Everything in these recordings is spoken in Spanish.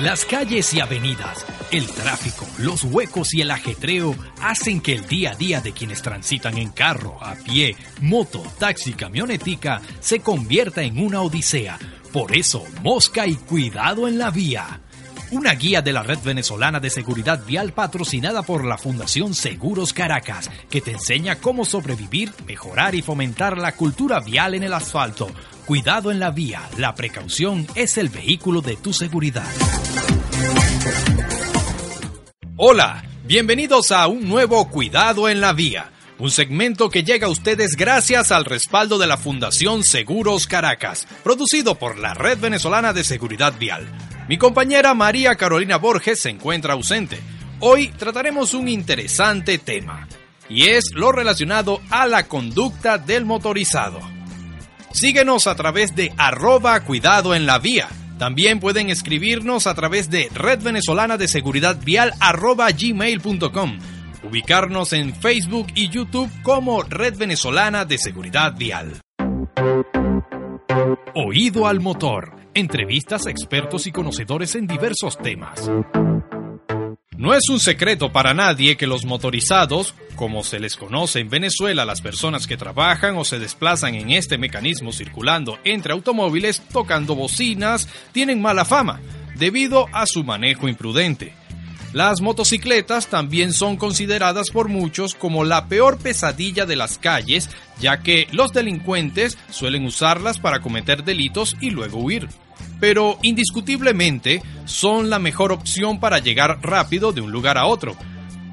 Las calles y avenidas, el tráfico, los huecos y el ajetreo hacen que el día a día de quienes transitan en carro, a pie, moto, taxi, camionetica se convierta en una odisea. Por eso, mosca y cuidado en la vía. Una guía de la Red Venezolana de Seguridad Vial patrocinada por la Fundación Seguros Caracas, que te enseña cómo sobrevivir, mejorar y fomentar la cultura vial en el asfalto. Cuidado en la vía, la precaución es el vehículo de tu seguridad. Hola, bienvenidos a un nuevo Cuidado en la vía, un segmento que llega a ustedes gracias al respaldo de la Fundación Seguros Caracas, producido por la Red Venezolana de Seguridad Vial. Mi compañera María Carolina Borges se encuentra ausente. Hoy trataremos un interesante tema, y es lo relacionado a la conducta del motorizado. Síguenos a través de arroba cuidado en la vía. También pueden escribirnos a través de Red Venezolana de Seguridad Vial arroba gmail.com. Ubicarnos en Facebook y YouTube como Red Venezolana de Seguridad Vial. Oído al motor. Entrevistas expertos y conocedores en diversos temas. No es un secreto para nadie que los motorizados, como se les conoce en Venezuela las personas que trabajan o se desplazan en este mecanismo circulando entre automóviles tocando bocinas, tienen mala fama, debido a su manejo imprudente. Las motocicletas también son consideradas por muchos como la peor pesadilla de las calles, ya que los delincuentes suelen usarlas para cometer delitos y luego huir pero indiscutiblemente son la mejor opción para llegar rápido de un lugar a otro.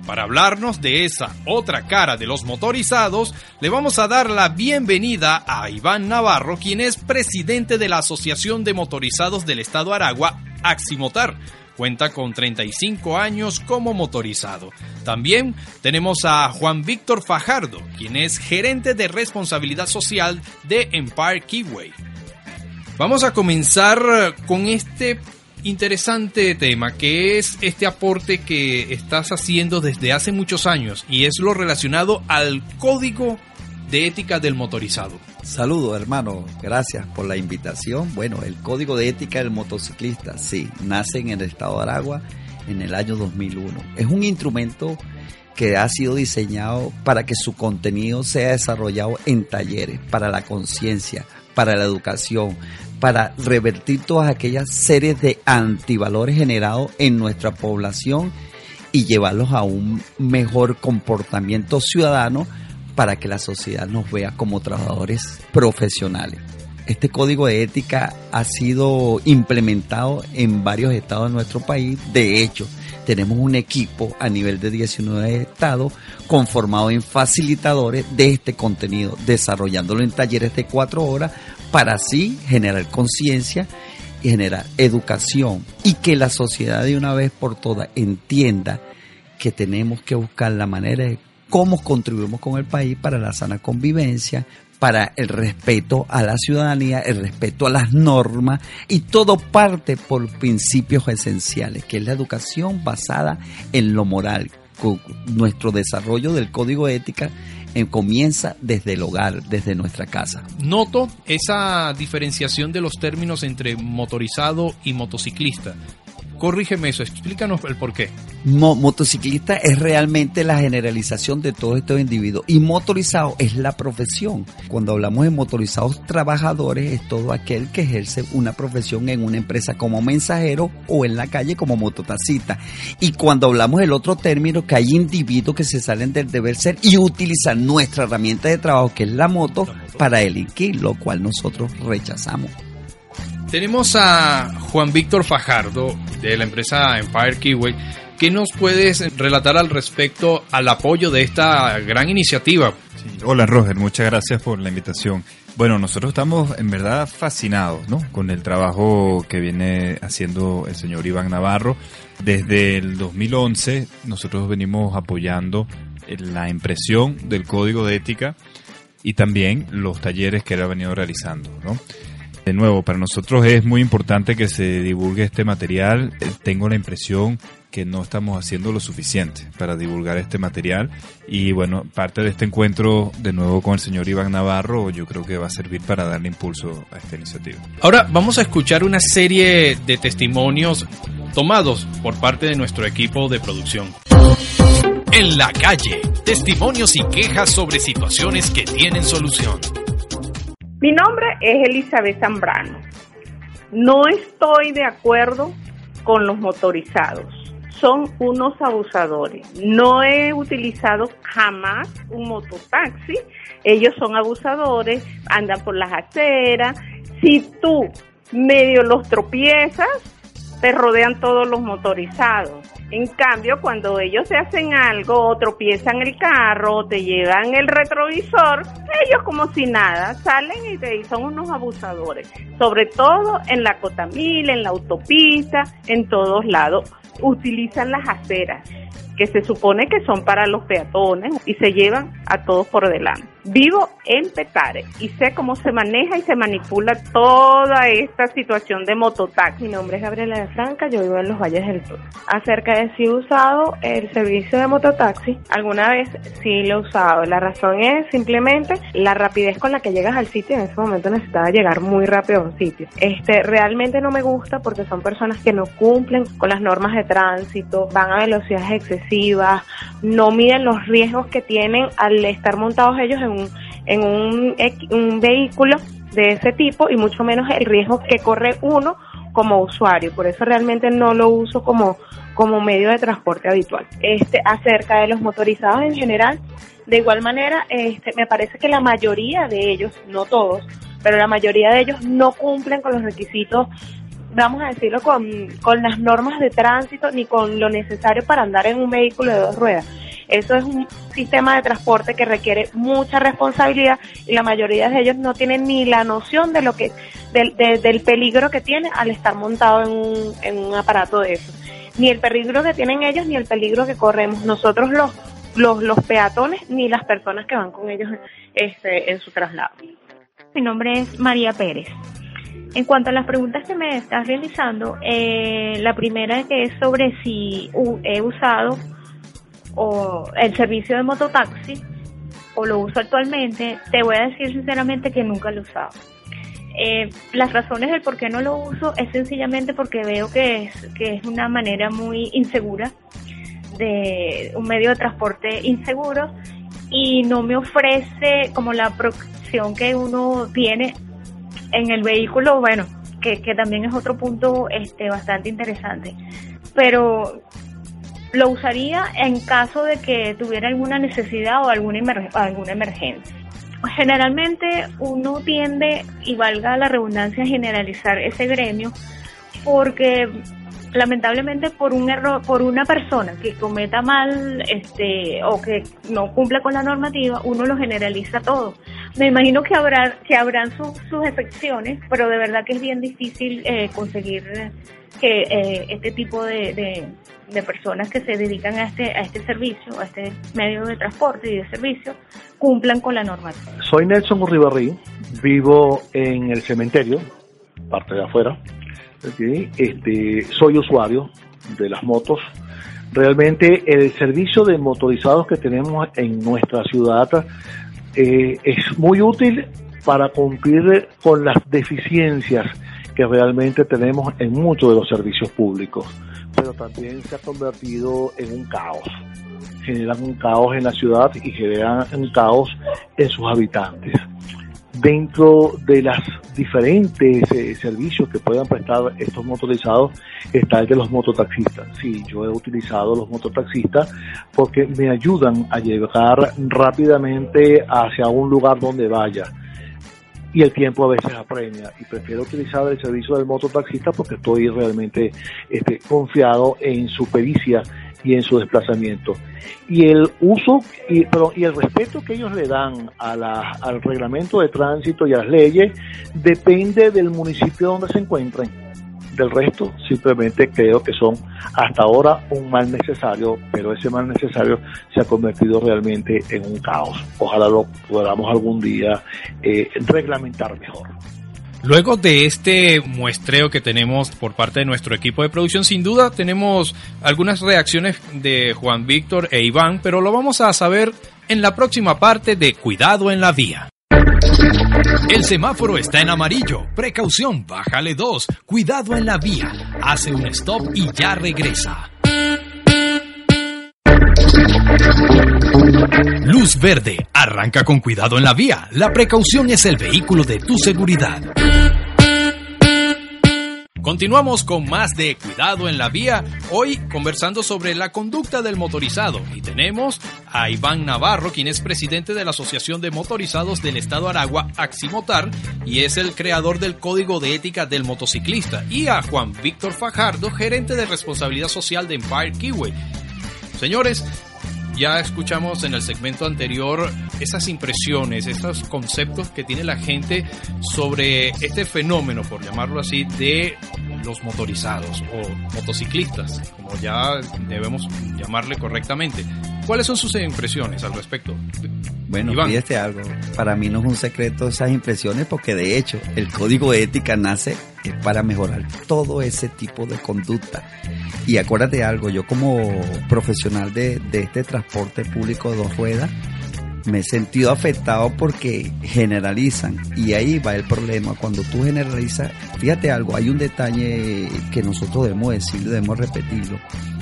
Para hablarnos de esa otra cara de los motorizados, le vamos a dar la bienvenida a Iván Navarro, quien es presidente de la Asociación de Motorizados del Estado Aragua, Aximotar. Cuenta con 35 años como motorizado. También tenemos a Juan Víctor Fajardo, quien es gerente de responsabilidad social de Empire Keyway. Vamos a comenzar con este interesante tema que es este aporte que estás haciendo desde hace muchos años y es lo relacionado al código de ética del motorizado. Saludos hermano, gracias por la invitación. Bueno, el código de ética del motociclista, sí, nace en el estado de Aragua en el año 2001. Es un instrumento que ha sido diseñado para que su contenido sea desarrollado en talleres, para la conciencia, para la educación, para revertir todas aquellas series de antivalores generados en nuestra población y llevarlos a un mejor comportamiento ciudadano para que la sociedad nos vea como trabajadores profesionales. Este código de ética ha sido implementado en varios estados de nuestro país. De hecho, tenemos un equipo a nivel de 19 estados conformado en facilitadores de este contenido, desarrollándolo en talleres de cuatro horas para así generar conciencia y generar educación y que la sociedad de una vez por todas entienda que tenemos que buscar la manera de cómo contribuimos con el país para la sana convivencia, para el respeto a la ciudadanía, el respeto a las normas y todo parte por principios esenciales, que es la educación basada en lo moral. Nuestro desarrollo del código ética eh, comienza desde el hogar, desde nuestra casa. Noto esa diferenciación de los términos entre motorizado y motociclista corrígeme eso, explícanos el por qué. motociclista es realmente la generalización de todos estos individuos y motorizado es la profesión. Cuando hablamos de motorizados trabajadores es todo aquel que ejerce una profesión en una empresa como mensajero o en la calle como mototacita. Y cuando hablamos del otro término que hay individuos que se salen del deber ser y utilizan nuestra herramienta de trabajo que es la moto para delinquir, lo cual nosotros rechazamos. Tenemos a Juan Víctor Fajardo de la empresa Empire Keyway ¿Qué nos puedes relatar al respecto al apoyo de esta gran iniciativa? hola Roger, muchas gracias por la invitación. Bueno, nosotros estamos en verdad fascinados ¿no? con el trabajo que viene haciendo el señor Iván Navarro. Desde el 2011 nosotros venimos apoyando la impresión del código de ética y también los talleres que él ha venido realizando. ¿no? De nuevo, para nosotros es muy importante que se divulgue este material. Eh, tengo la impresión que no estamos haciendo lo suficiente para divulgar este material y bueno, parte de este encuentro de nuevo con el señor Iván Navarro yo creo que va a servir para darle impulso a esta iniciativa. Ahora vamos a escuchar una serie de testimonios tomados por parte de nuestro equipo de producción. En la calle, testimonios y quejas sobre situaciones que tienen solución. Mi nombre es Elizabeth Zambrano. No estoy de acuerdo con los motorizados. Son unos abusadores. No he utilizado jamás un mototaxi. Ellos son abusadores, andan por las aceras. Si tú medio los tropiezas, te rodean todos los motorizados. En cambio, cuando ellos se hacen algo tropiezan el carro te llevan el retrovisor, ellos como si nada salen y te son unos abusadores. Sobre todo en la Cotamil, en la autopista, en todos lados. Utilizan las aceras que se supone que son para los peatones y se llevan a todos por delante. Vivo en Petare y sé cómo se maneja y se manipula toda esta situación de mototaxi. Mi nombre es Gabriela de Franca, yo vivo en los Valles del Sur. Acerca de si he usado el servicio de mototaxi, alguna vez sí lo he usado. La razón es simplemente la rapidez con la que llegas al sitio. En ese momento necesitaba llegar muy rápido a un sitio. Este realmente no me gusta porque son personas que no cumplen con las normas de tránsito, van a velocidades excesivas, no miden los riesgos que tienen al estar montados ellos en en un, un vehículo de ese tipo y mucho menos el riesgo que corre uno como usuario. Por eso realmente no lo uso como, como medio de transporte habitual. Este, acerca de los motorizados en general, de igual manera, este, me parece que la mayoría de ellos, no todos, pero la mayoría de ellos no cumplen con los requisitos, vamos a decirlo, con, con las normas de tránsito ni con lo necesario para andar en un vehículo de dos ruedas. Eso es un sistema de transporte que requiere mucha responsabilidad y la mayoría de ellos no tienen ni la noción de lo que del, del peligro que tiene al estar montado en un, en un aparato de eso. Ni el peligro que tienen ellos ni el peligro que corremos nosotros los los, los peatones ni las personas que van con ellos este, en su traslado. Mi nombre es María Pérez. En cuanto a las preguntas que me estás realizando, eh, la primera que es sobre si he usado o el servicio de mototaxi o lo uso actualmente, te voy a decir sinceramente que nunca lo he. Eh, las razones del por qué no lo uso es sencillamente porque veo que es, que es una manera muy insegura de un medio de transporte inseguro y no me ofrece como la protección que uno tiene en el vehículo, bueno, que, que también es otro punto este, bastante interesante. Pero lo usaría en caso de que tuviera alguna necesidad o alguna, alguna emergencia. Generalmente uno tiende, y valga la redundancia, a generalizar ese gremio porque lamentablemente por un error, por una persona que cometa mal este o que no cumple con la normativa, uno lo generaliza todo. Me imagino que habrá que habrán sus excepciones, pero de verdad que es bien difícil eh, conseguir que eh, este tipo de, de, personas que se dedican a este a este servicio, a este medio de transporte y de servicio, cumplan con la normativa. Soy Nelson Urribarri, vivo en el cementerio, parte de afuera este, soy usuario de las motos. Realmente el servicio de motorizados que tenemos en nuestra ciudad eh, es muy útil para cumplir con las deficiencias que realmente tenemos en muchos de los servicios públicos, pero también se ha convertido en un caos. Generan un caos en la ciudad y generan un caos en sus habitantes dentro de las diferentes eh, servicios que puedan prestar estos motorizados está el de los mototaxistas. Sí, yo he utilizado los mototaxistas porque me ayudan a llegar rápidamente hacia un lugar donde vaya. Y el tiempo a veces apremia y prefiero utilizar el servicio del mototaxista porque estoy realmente este, confiado en su pericia y en su desplazamiento. Y el uso y, y el respeto que ellos le dan a la, al reglamento de tránsito y a las leyes depende del municipio donde se encuentren. Del resto, simplemente creo que son hasta ahora un mal necesario, pero ese mal necesario se ha convertido realmente en un caos. Ojalá lo podamos algún día eh, reglamentar mejor. Luego de este muestreo que tenemos por parte de nuestro equipo de producción, sin duda tenemos algunas reacciones de Juan Víctor e Iván, pero lo vamos a saber en la próxima parte de Cuidado en la Vía. El semáforo está en amarillo. Precaución, bájale dos. Cuidado en la vía. Hace un stop y ya regresa. Luz verde. Arranca con cuidado en la vía. La precaución es el vehículo de tu seguridad. Continuamos con más de Cuidado en la Vía, hoy conversando sobre la conducta del motorizado y tenemos a Iván Navarro, quien es presidente de la Asociación de Motorizados del Estado Aragua, Aximotar, y es el creador del Código de Ética del Motociclista, y a Juan Víctor Fajardo, gerente de responsabilidad social de Empire Kiwi. Señores, ya escuchamos en el segmento anterior esas impresiones, esos conceptos que tiene la gente sobre este fenómeno, por llamarlo así, de los motorizados o motociclistas, como ya debemos llamarle correctamente. ¿Cuáles son sus impresiones al respecto? Bueno, fíjate algo, para mí no es un secreto esas impresiones porque de hecho el código de ética nace para mejorar todo ese tipo de conducta. Y acuérdate algo, yo como profesional de, de este transporte público de dos ruedas, me he sentido afectado porque generalizan y ahí va el problema. Cuando tú generalizas, fíjate algo, hay un detalle que nosotros debemos decirlo, debemos repetirlo.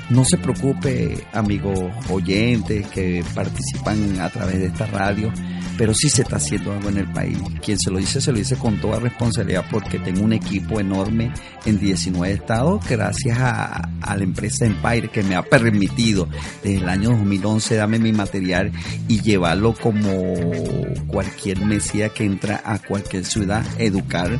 No se preocupe, amigos oyentes que participan a través de esta radio, pero sí se está haciendo algo en el país. Quien se lo dice, se lo dice con toda responsabilidad porque tengo un equipo enorme en 19 estados gracias a, la empresa Empire que me ha permitido desde el año 2011 darme mi material y llevarlo como cualquier mesía que entra a cualquier ciudad, educar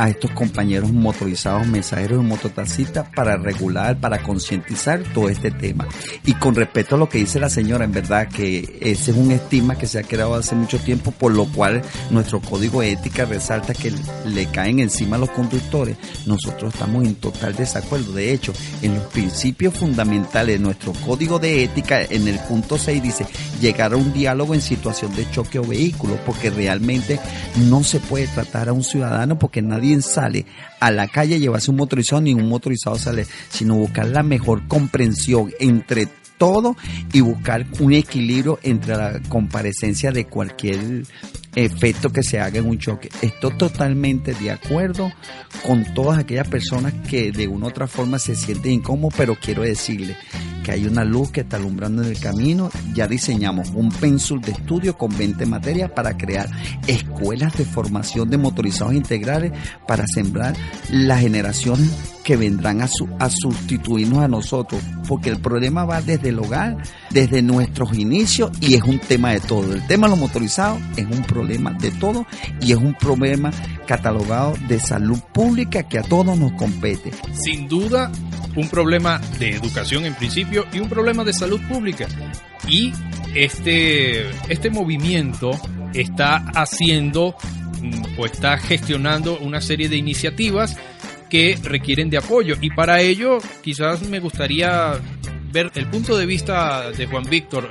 a estos compañeros motorizados, mensajeros y mototaxistas para regular, para concientizar todo este tema. Y con respecto a lo que dice la señora, en verdad que ese es un estigma que se ha creado hace mucho tiempo, por lo cual nuestro código de ética resalta que le caen encima a los conductores. Nosotros estamos en total desacuerdo. De hecho, en los principios fundamentales de nuestro código de ética, en el punto 6 dice llegar a un diálogo en situación de choque o vehículo, porque realmente no se puede tratar a un ciudadano porque nadie sale a la calle a llevarse un motorizado, ni un motorizado sale, sino buscar la mejor comprensión entre todo y buscar un equilibrio entre la comparecencia de cualquier efecto que se haga en un choque. Estoy totalmente de acuerdo con todas aquellas personas que de una u otra forma se sienten incómodos, pero quiero decirle que hay una luz que está alumbrando en el camino. Ya diseñamos un pensul de estudio con 20 materias para crear escuelas de formación de motorizados integrales para sembrar la generación que vendrán a, a sustituirnos a nosotros, porque el problema va desde el hogar, desde nuestros inicios y es un tema de todo. El tema de los motorizados es un problema de todo y es un problema catalogado de salud pública que a todos nos compete. Sin duda, un problema de educación en principio y un problema de salud pública. Y este, este movimiento está haciendo mm, o está gestionando una serie de iniciativas que requieren de apoyo. Y para ello, quizás me gustaría ver el punto de vista de Juan Víctor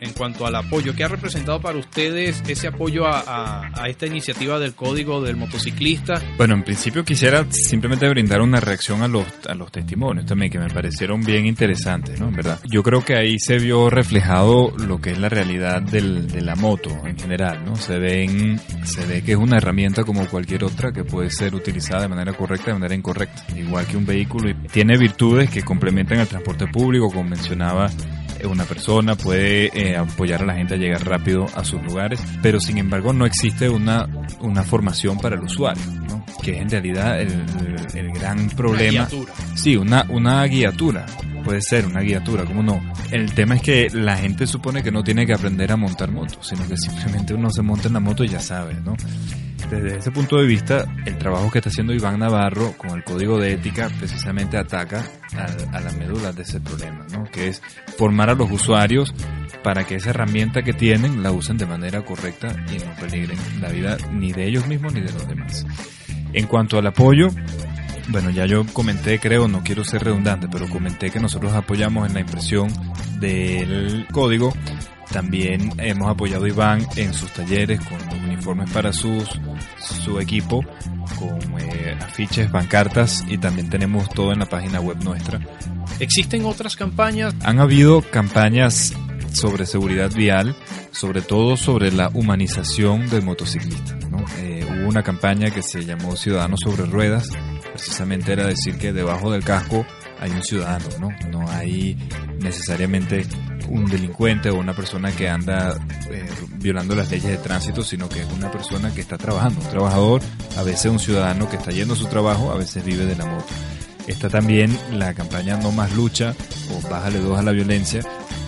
en cuanto al apoyo. que ha representado para ustedes ese apoyo a, esta iniciativa del Código del Motociclista? Bueno, en principio quisiera simplemente brindar una reacción a los, a los testimonios también, que me parecieron bien interesantes, ¿no? ¿Verdad? Yo creo que ahí se vio reflejado lo que es la realidad de la moto en general, ¿no? Se, ven, se ve que es una herramienta como cualquier otra que puede ser utilizada de manera correcta, de manera incorrecta. Igual que un vehículo y tiene virtudes que complementan el transporte público, como mencionaba eh, una persona, puede eh, apoyar a la gente a llegar rápido a sus lugares, pero sin embargo no existe una, una formación para el usuario, ¿no? que es en realidad el, el, gran problema. Una sí, una, una guiatura. Puede ser una guiatura, ¿cómo no? El tema es que la gente supone que no tiene que aprender a montar moto, sino que simplemente uno se monta en la moto y ya sabe, ¿no? Desde ese punto de vista, el trabajo que está haciendo Iván Navarro con el código de ética precisamente ataca a, a la médula de ese problema, ¿no? que es formar a los usuarios para que esa herramienta que tienen la usen de manera correcta y no peligren la vida ni de ellos mismos ni de los demás. En cuanto al apoyo, bueno, ya yo comenté, creo, no quiero ser redundante, pero comenté que nosotros apoyamos en la impresión del código. También hemos apoyado a Iván en sus talleres con los uniformes para sus, su equipo, con eh, afiches, pancartas y también tenemos todo en la página web nuestra. ¿Existen otras campañas? Han habido campañas sobre seguridad vial, sobre todo sobre la humanización del motociclista. ¿no? Eh, hubo una campaña que se llamó Ciudadanos sobre Ruedas, precisamente era decir que debajo del casco hay un ciudadano, ¿no? No hay necesariamente un delincuente o una persona que anda eh, violando las leyes de tránsito, sino que es una persona que está trabajando, un trabajador, a veces un ciudadano que está yendo a su trabajo, a veces vive de la moto. Está también la campaña No Más Lucha o Bájale Dos a la Violencia,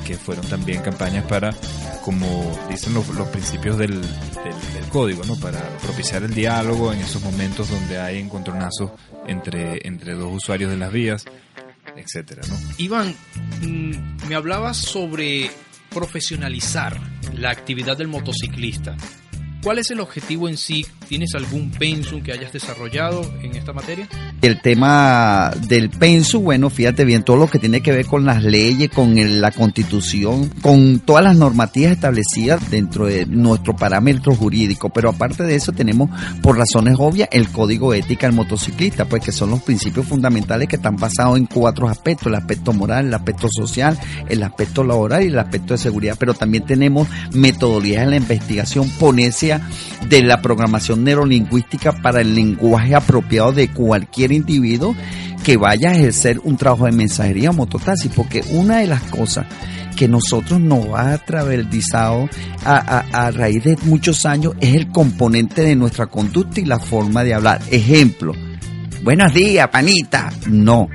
que fueron también campañas para, como dicen los, principios del, del, del, código, ¿no? para propiciar el diálogo en esos momentos donde hay encontronazos entre, entre dos usuarios de las vías, etcétera, ¿no? Iván, mm, me hablabas sobre profesionalizar la actividad del motociclista. ¿Cuál es el objetivo en sí? ¿Tienes algún pensum que hayas desarrollado en esta materia? El tema del pensum, bueno, fíjate bien, todo lo que tiene que ver con las leyes, con el, la constitución, con todas las normativas establecidas dentro de nuestro parámetro jurídico. Pero aparte de eso tenemos, por razones obvias, el código ética del motociclista, pues que son los principios fundamentales que están basados en cuatro aspectos, el aspecto moral, el aspecto social, el aspecto laboral y el aspecto de seguridad. Pero también tenemos metodologías en la investigación, ponencia de la programación neurolingüística para el lenguaje apropiado de cualquier individuo que vaya a ejercer un trabajo de mensajería o mototaxi, porque una de las cosas que nosotros nos ha atravesado a, a, a, raíz de muchos años es el componente de nuestra conducta y la forma de hablar. Ejemplo, buenos días, panita. No,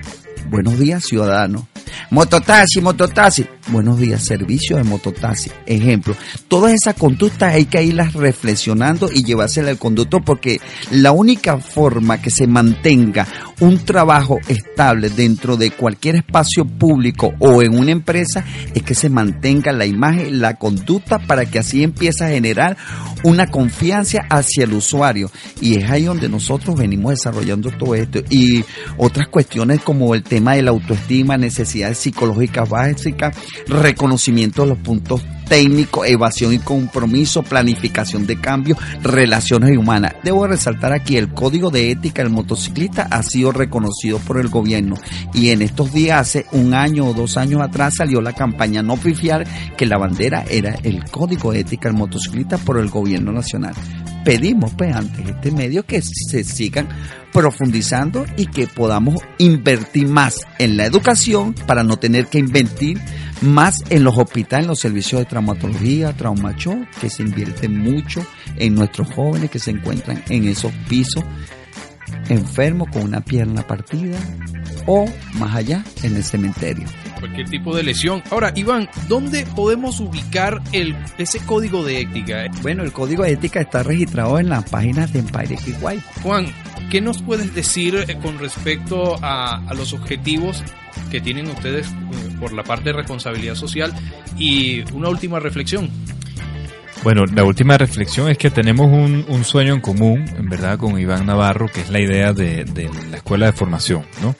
buenos días, ciudadano. Mototaxi, mototaxi. Buenos días, servicio de mototaxi. Ejemplo, todas esas conductas hay que irlas reflexionando y llevárselas al conductor porque la única forma que se mantenga un trabajo estable dentro de cualquier espacio público o en una empresa es que se mantenga la imagen, la conducta para que así empiece a generar una confianza hacia el usuario. Y es ahí donde nosotros venimos desarrollando todo esto. Y otras cuestiones como el tema de la autoestima, necesidades psicológicas básicas, reconocimiento de los puntos técnicos, evasión y compromiso, planificación de cambio, relaciones humanas. Debo resaltar aquí, el código de ética del motociclista ha sido reconocido por el gobierno y en estos días, hace un año o dos años atrás, salió la campaña No Pifiar, que la bandera era el código de ética del motociclista por el gobierno nacional. Pedimos, pues, antes este medio que se sigan profundizando y que podamos invertir más en la educación para no tener que invertir más en los hospitales, en los servicios de traumatología, traumacho, que se invierte mucho en nuestros jóvenes que se encuentran en esos pisos enfermos con una pierna partida o más allá en el cementerio. Cualquier tipo de lesión. Ahora, Iván, ¿dónde podemos ubicar el, ese código de ética? Bueno, el código de ética está registrado en las páginas de Empire White. Juan, ¿qué nos puedes decir con respecto a, a los objetivos que tienen ustedes por la parte de responsabilidad social? Y una última reflexión. Bueno, la última reflexión es que tenemos un, un, sueño en común, en verdad, con Iván Navarro, que es la idea de, de la escuela de formación, ¿no?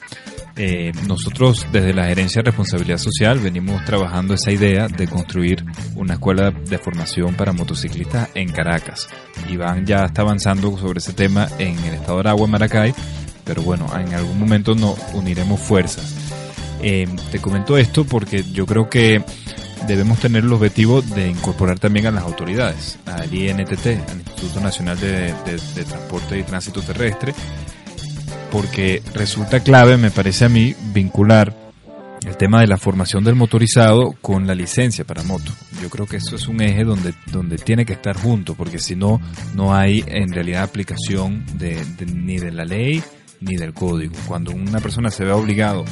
Eh, nosotros desde la Gerencia de Responsabilidad Social venimos trabajando esa idea de construir una escuela de formación para motociclistas en Caracas. Iván ya está avanzando sobre ese tema en el estado de Aragua, en Maracay, pero bueno, en algún momento nos uniremos fuerzas. Eh, te comento esto porque yo creo que debemos tener el objetivo de incorporar también a las autoridades, al INTT, al Instituto Nacional de, de, de Transporte y Tránsito Terrestre, porque resulta clave, me parece a mí, vincular el tema de la formación del motorizado con la licencia para moto. Yo creo que eso es un eje donde, donde tiene que estar junto, porque si no, no hay en realidad aplicación de, de, ni de la ley ni del código. Cuando una persona se ve obligado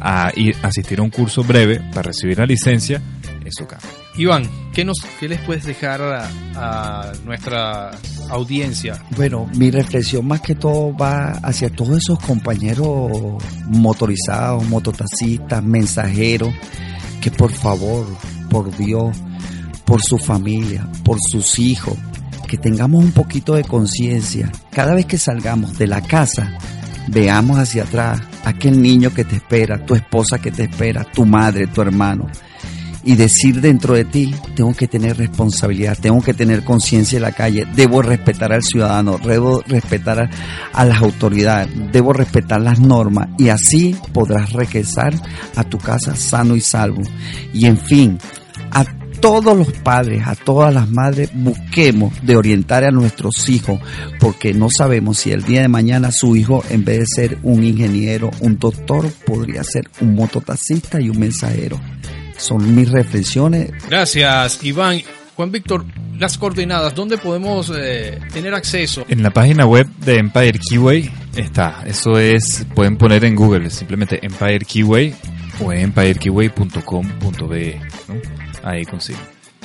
a ir asistir a un curso breve para recibir la licencia, eso cambia. Iván, ¿qué, nos, qué les puedes dejar a, a nuestra audiencia? Bueno, mi reflexión más que todo va hacia todos esos compañeros motorizados, mototaxistas, mensajeros, que por favor, por Dios, por su familia, por sus hijos, que tengamos un poquito de conciencia. Cada vez que salgamos de la casa, veamos hacia atrás aquel niño que te espera, tu esposa que te espera, tu madre, tu hermano. Y decir dentro de ti, tengo que tener responsabilidad, tengo que tener conciencia en la calle, debo respetar al ciudadano, debo respetar a, las autoridades, debo respetar las normas y así podrás regresar a tu casa sano y salvo. Y en fin, a todos los padres, a todas las madres, busquemos de orientar a nuestros hijos, porque no sabemos si el día de mañana su hijo, en vez de ser un ingeniero, un doctor, podría ser un mototaxista y un mensajero. Son mis reflexiones. Gracias, Iván. Juan Víctor, las coordenadas, ¿dónde podemos eh, tener acceso? En la página web de Empire Keyway está. Eso es, pueden poner en Google simplemente Empire Keyway o empirekeyway.com.be. ¿no? Ahí consigo.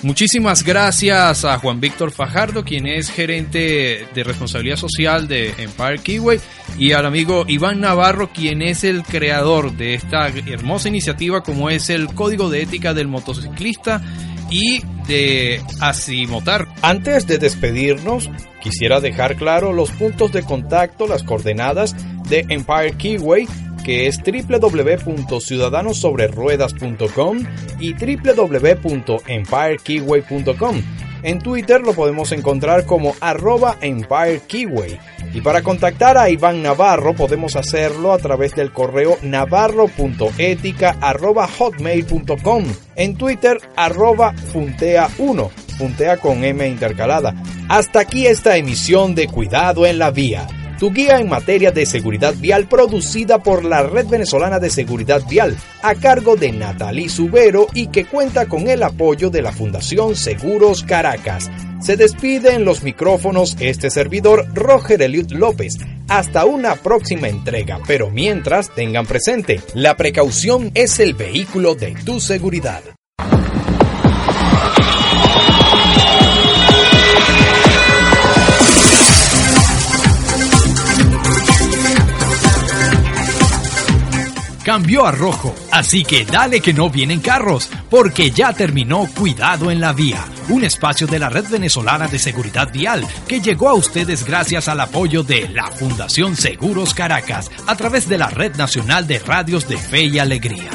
Muchísimas gracias a Juan Víctor Fajardo, quien es gerente de responsabilidad social de Empire Keyway, y al amigo Iván Navarro, quien es el creador de esta hermosa iniciativa como es el Código de Ética del Motociclista y de Asimotar. Antes de despedirnos, quisiera dejar claro los puntos de contacto, las coordenadas de Empire Keyway que es www.ciudadanosobreruedas.com y www.empirekeyway.com. En Twitter lo podemos encontrar como arroba Empire Keyway. Y para contactar a Iván Navarro podemos hacerlo a través del correo navarro.etica.hotmail.com. En Twitter arroba funtea1, funtea con M intercalada. Hasta aquí esta emisión de Cuidado en la Vía tu guía en materia de seguridad vial producida por la Red Venezolana de Seguridad Vial, a cargo de Natalie Subero y que cuenta con el apoyo de la Fundación Seguros Caracas. Se despide en los micrófonos este servidor Roger Eliud López. Hasta una próxima entrega, pero mientras tengan presente, la precaución es el vehículo de tu seguridad. Cambió a rojo. Así que dale que no vienen carros, porque ya terminó Cuidado en la Vía, un espacio de la Red Venezolana de Seguridad Vial que llegó a ustedes gracias al apoyo de la Fundación Seguros Caracas a través de la Red Nacional de Radios de Fe y Alegría.